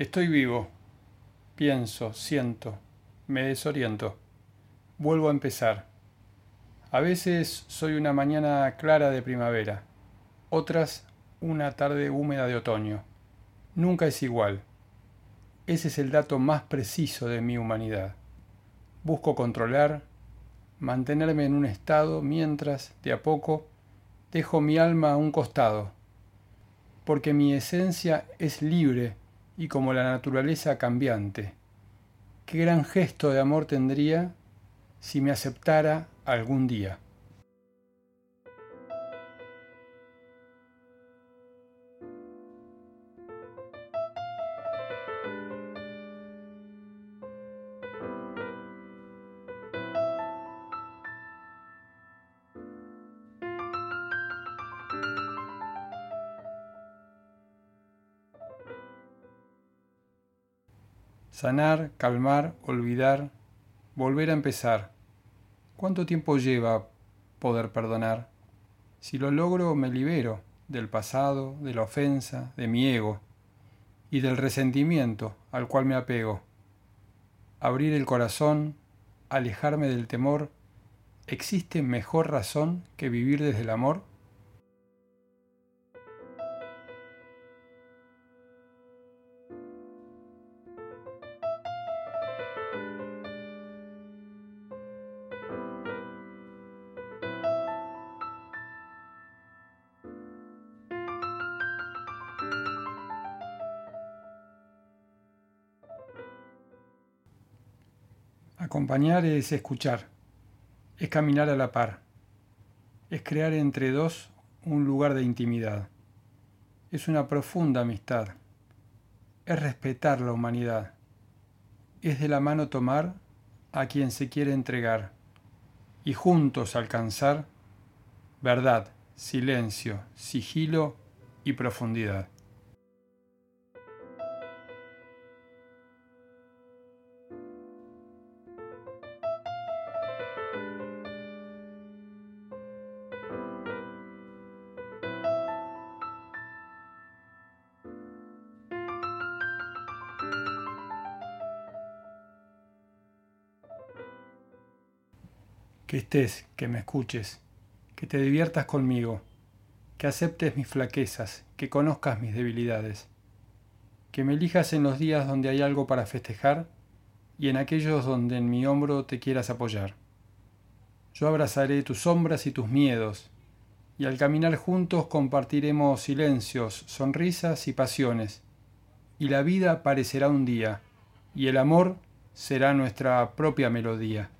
Estoy vivo. Pienso, siento, me desoriento. Vuelvo a empezar. A veces soy una mañana clara de primavera, otras una tarde húmeda de otoño. Nunca es igual. Ese es el dato más preciso de mi humanidad. Busco controlar, mantenerme en un estado mientras, de a poco, dejo mi alma a un costado, porque mi esencia es libre y como la naturaleza cambiante. Qué gran gesto de amor tendría si me aceptara algún día. Sanar, calmar, olvidar, volver a empezar. ¿Cuánto tiempo lleva poder perdonar? Si lo logro, me libero del pasado, de la ofensa, de mi ego y del resentimiento al cual me apego. Abrir el corazón, alejarme del temor, ¿existe mejor razón que vivir desde el amor? Acompañar es escuchar, es caminar a la par, es crear entre dos un lugar de intimidad, es una profunda amistad, es respetar la humanidad, es de la mano tomar a quien se quiere entregar y juntos alcanzar verdad, silencio, sigilo y profundidad. Que estés, que me escuches, que te diviertas conmigo, que aceptes mis flaquezas, que conozcas mis debilidades, que me elijas en los días donde hay algo para festejar y en aquellos donde en mi hombro te quieras apoyar. Yo abrazaré tus sombras y tus miedos, y al caminar juntos compartiremos silencios, sonrisas y pasiones, y la vida parecerá un día, y el amor será nuestra propia melodía.